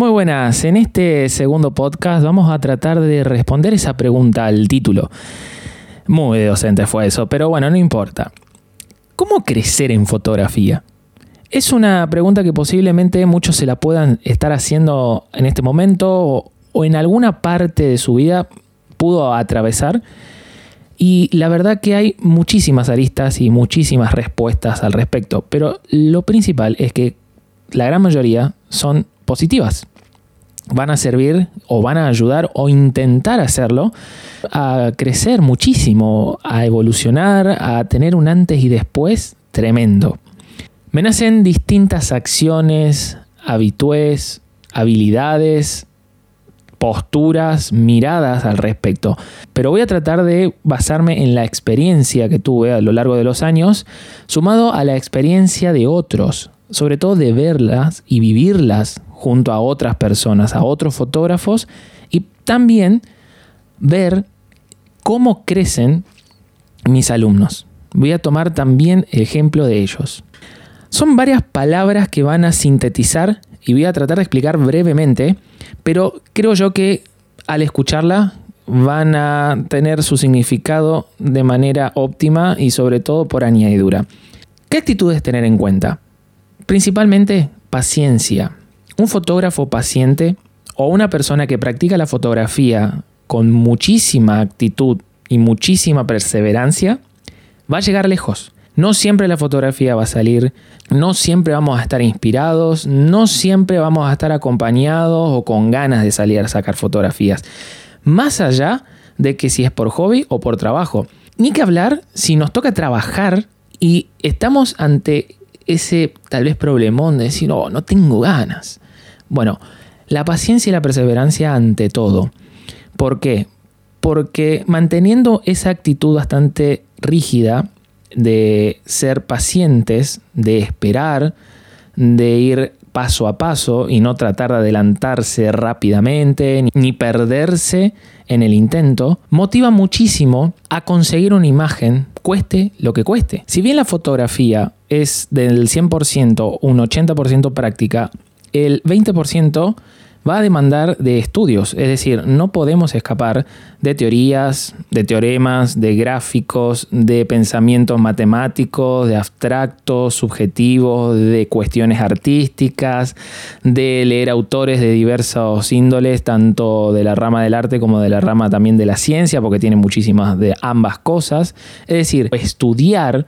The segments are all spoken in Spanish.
Muy buenas, en este segundo podcast vamos a tratar de responder esa pregunta al título. Muy docente fue eso, pero bueno, no importa. ¿Cómo crecer en fotografía? Es una pregunta que posiblemente muchos se la puedan estar haciendo en este momento o, en alguna parte de su vida pudo atravesar. Y la verdad que hay muchísimas aristas y muchísimas respuestas al respecto, pero lo principal es que la gran mayoría son positivas. Van a servir o van a ayudar o intentar hacerlo a crecer muchísimo, a evolucionar, a tener un antes y después tremendo. Me nacen distintas acciones, habitués, habilidades, posturas, miradas al respecto. Pero voy a tratar de basarme en la experiencia que tuve a lo largo de los años, sumado a la experiencia de otros, sobre todo de verlas y vivirlas junto a otras personas, a otros fotógrafos, y también ver cómo crecen mis alumnos. Voy a tomar también ejemplo de ellos. Son varias palabras que van a sintetizar y voy a tratar de explicar brevemente, pero creo yo que al escucharla van a tener su significado de manera óptima y sobre todo por añadidura. ¿Qué actitudes tener en cuenta? Principalmente paciencia. Un fotógrafo paciente o una persona que practica la fotografía con muchísima actitud y muchísima perseverancia va a llegar lejos. No siempre la fotografía va a salir, no siempre vamos a estar inspirados, no siempre vamos a estar acompañados o con ganas de salir a sacar fotografías. Más allá de que si es por hobby o por trabajo. Ni que hablar si nos toca trabajar y estamos ante ese tal vez problemón de decir, no, no tengo ganas. Bueno, la paciencia y la perseverancia ante todo. ¿Por qué? Porque manteniendo esa actitud bastante rígida de ser pacientes, de esperar, de ir paso a paso y no tratar de adelantarse rápidamente ni perderse en el intento, motiva muchísimo a conseguir una imagen, cueste lo que cueste. Si bien la fotografía es del 100% un 80% práctica, el 20% va a demandar de estudios, es decir, no podemos escapar de teorías, de teoremas, de gráficos, de pensamientos matemáticos, de abstractos, subjetivos, de cuestiones artísticas, de leer autores de diversos índoles, tanto de la rama del arte como de la rama también de la ciencia, porque tiene muchísimas de ambas cosas, es decir, estudiar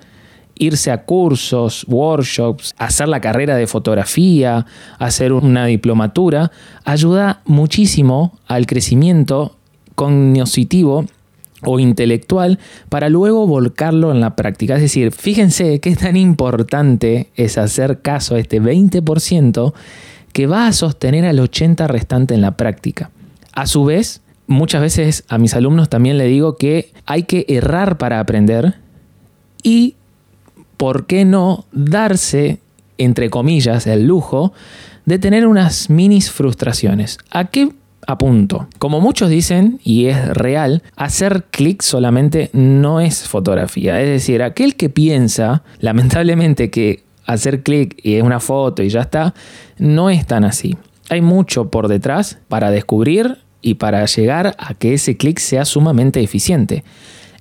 irse a cursos, workshops, hacer la carrera de fotografía, hacer una diplomatura, ayuda muchísimo al crecimiento cognitivo o intelectual para luego volcarlo en la práctica. Es decir, fíjense qué tan importante es hacer caso a este 20% que va a sostener al 80% restante en la práctica. A su vez, muchas veces a mis alumnos también le digo que hay que errar para aprender y ¿por qué no darse, entre comillas, el lujo de tener unas minis frustraciones? ¿A qué apunto? Como muchos dicen, y es real, hacer clic solamente no es fotografía. Es decir, aquel que piensa, lamentablemente, que hacer clic y es una foto y ya está, no es tan así. Hay mucho por detrás para descubrir y para llegar a que ese clic sea sumamente eficiente.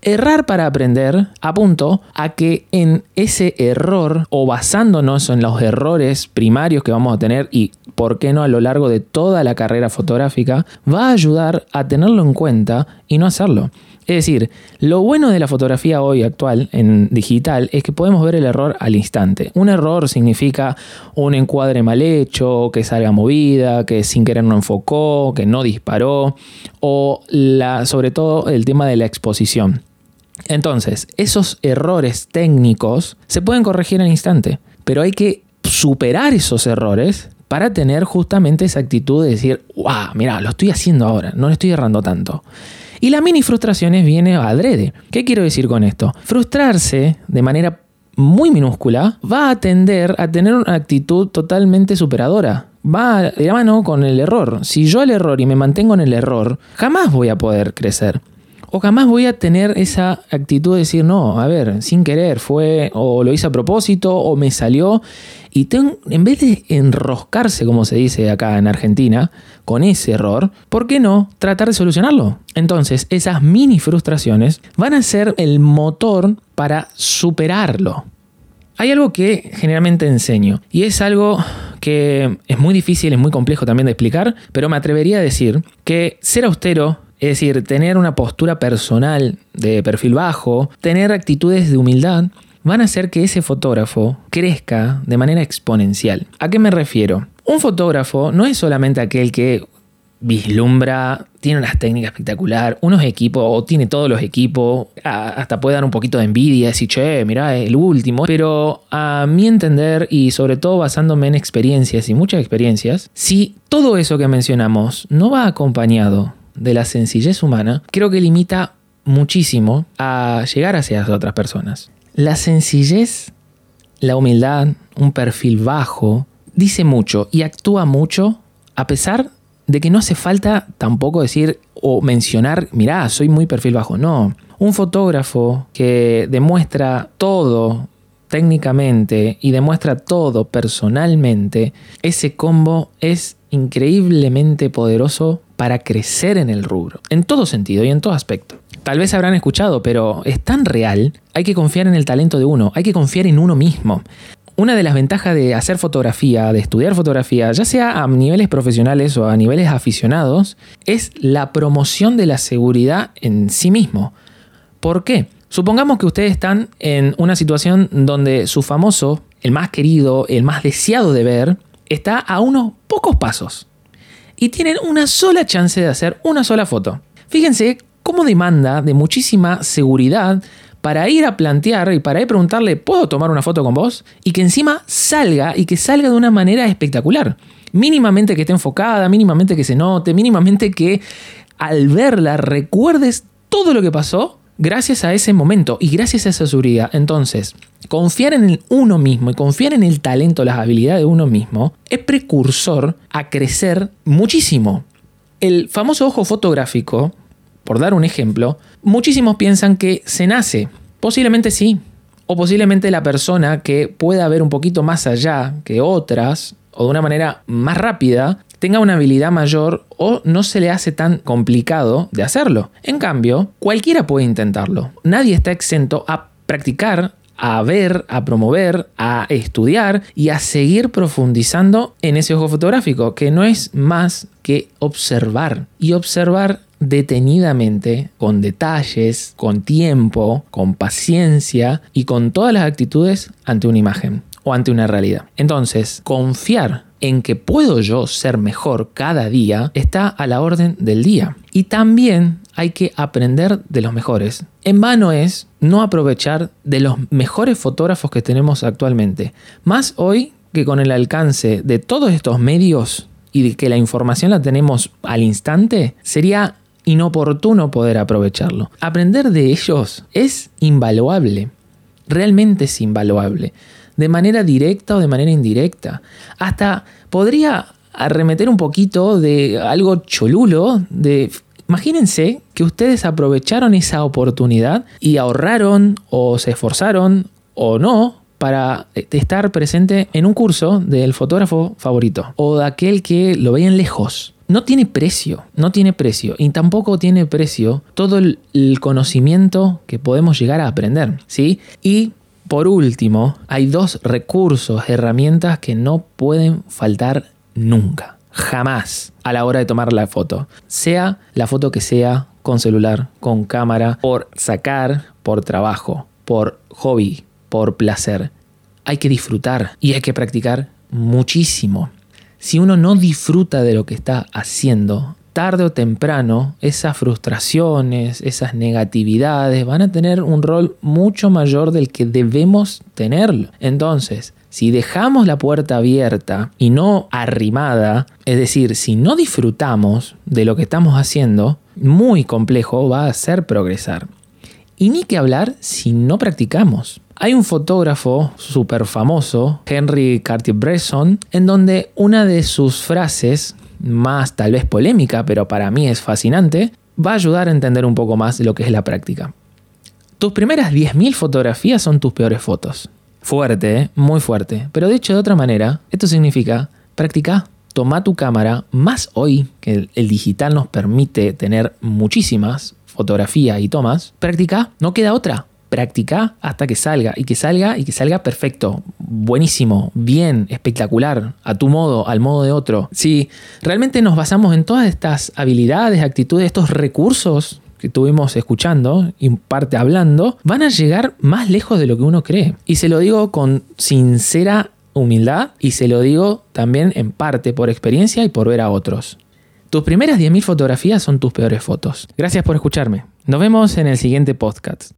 Errar para aprender apunto a que en ese error o basándonos en los errores primarios que vamos a tener y por qué no a lo largo de toda la carrera fotográfica, va a ayudar a tenerlo en cuenta y no hacerlo. Es decir, lo bueno de la fotografía hoy actual en digital es que podemos ver el error al instante. Un error significa un encuadre mal hecho, que salga movida, que sin querer no enfocó, que no disparó, o sobre todo el tema de la exposición. Entonces, esos errores técnicos se pueden corregir al instante, pero hay que superar esos errores para tener justamente esa actitud de decir, wow, mira, lo estoy haciendo ahora, no le estoy errando tanto. Y la mini frustraciones viene adrede. ¿Qué quiero decir con esto? Frustrarse de manera muy minúscula va a tender a tener una actitud totalmente superadora. Va de la mano con el error. Si yo el error y me mantengo en el error, jamás voy a poder crecer o jamás voy a tener esa actitud de decir, no, a ver, sin querer, fue o lo hice a propósito o me salió Y en vez de enroscarse, como se dice acá en Argentina, con ese error, ¿por qué no tratar de solucionarlo? Entonces, esas mini frustraciones van a ser el motor para superarlo. Hay algo que generalmente enseño y es algo que es muy difícil, es muy complejo también de explicar, pero me atrevería a decir que ser austero es decir, tener una postura personal de perfil bajo, tener actitudes de humildad, van a hacer que ese fotógrafo crezca de manera exponencial. ¿A qué me refiero? Un fotógrafo no es solamente aquel que vislumbra, tiene unas técnicas espectacular, unos equipos, o tiene todos los equipos, hasta puede dar un poquito de envidia, decir, che, mira, el último. Pero a mi entender, y sobre todo basándome en experiencias y muchas experiencias, si todo eso que mencionamos no va acompañado de la sencillez humana, creo que limita muchísimo a llegar hacia otras personas. La sencillez, la humildad, un perfil bajo, dice mucho y actúa mucho a pesar de que no hace falta tampoco decir o mencionar, mirá, soy muy perfil bajo. No, un fotógrafo que demuestra todo técnicamente y demuestra todo personalmente, ese combo es increíblemente poderoso para crecer en el rubro, en todo sentido y en todo aspecto. Tal vez habrán escuchado, pero es tan real, hay que confiar en el talento de uno, hay que confiar en uno mismo. Una de las ventajas de hacer fotografía, de estudiar fotografía, ya sea a niveles profesionales o a niveles aficionados, es la promoción de la seguridad en sí mismo. ¿Por qué? Supongamos que ustedes están en una situación donde su famoso, el más querido, el más deseado de ver, está a unos pocos pasos y tienen una sola chance de hacer una sola foto. Fíjense cómo demanda de muchísima seguridad para ir a plantear y para ir a preguntarle, ¿puedo tomar una foto con vos? Y que encima salga y que salga de una manera espectacular. Mínimamente que esté enfocada, mínimamente que se note, mínimamente que al verla recuerdes todo lo que pasó gracias a ese momento y gracias a esa seguridad. Entonces, confiar en uno mismo y confiar en el talento, las habilidades de uno mismo, es precursor a crecer muchísimo. El famoso ojo fotográfico, por dar un ejemplo, muchísimos piensan que se nace. Posiblemente sí. O posiblemente la persona que pueda ver un poquito más allá que otras, o de una manera más rápida, tenga una habilidad mayor o no se le hace tan complicado de hacerlo. En cambio, cualquiera puede intentarlo. Nadie está exento a practicar a ver, a promover, a estudiar y a seguir profundizando en ese ojo fotográfico, que no es más que observar y observar detenidamente, con detalles, con tiempo, con paciencia y con todas las actitudes ante una imagen o ante una realidad. Entonces, confiar en que puedo yo ser mejor cada día está a la orden del día. Y también hay que aprender de los mejores. En vano es no aprovechar de los mejores fotógrafos que tenemos actualmente. Más hoy que con el alcance de todos estos medios y de que la información la tenemos al instante, sería inoportuno poder aprovecharlo. Aprender de ellos es invaluable. Realmente es invaluable de manera directa o de manera indirecta. Hasta podría arremeter un poquito de algo cholulo, de imagínense que ustedes aprovecharon esa oportunidad y ahorraron o se esforzaron o no para estar presente en un curso del fotógrafo favorito o de aquel que lo veían lejos. No tiene precio, no tiene precio y tampoco tiene precio todo el, conocimiento que podemos llegar a aprender, ¿sí? Y por último, hay dos recursos, herramientas que no pueden faltar nunca, jamás a la hora de tomar la foto. Sea la foto que sea, con celular, con cámara, por sacar, por trabajo, por hobby, por placer. Hay que disfrutar y hay que practicar muchísimo. Si uno no disfruta de lo que está haciendo, tarde o temprano esas frustraciones, esas negatividades van a tener un rol mucho mayor del que debemos tenerlo. Entonces, si dejamos la puerta abierta y no arrimada, es decir, si no disfrutamos de lo que estamos haciendo, muy complejo va a ser progresar. Y ni que hablar si no practicamos. Hay un fotógrafo súper famoso, Henry Cartier-Bresson, en donde una de sus frases más tal vez polémica, pero para mí es fascinante, va a ayudar a entender un poco más lo que es la práctica. Tus primeras 10.000 fotografías son tus peores fotos. Fuerte, ¿eh? muy fuerte. Pero dicho de otra manera, esto significa practica. Toma tu cámara, más hoy que el digital nos permite tener muchísimas fotografías y tomas. Practica, no queda otra practica hasta que salga y que salga y que salga perfecto, buenísimo, bien, espectacular, a tu modo, al modo de otro. Si realmente nos basamos en todas estas habilidades, actitudes, estos recursos que estuvimos escuchando y parte hablando, van a llegar más lejos de lo que uno cree. Y se lo digo con sincera humildad y se lo digo también en parte por experiencia y por ver a otros. Tus primeras 10.000 fotografías son tus peores fotos. Gracias por escucharme. Nos vemos en el siguiente podcast.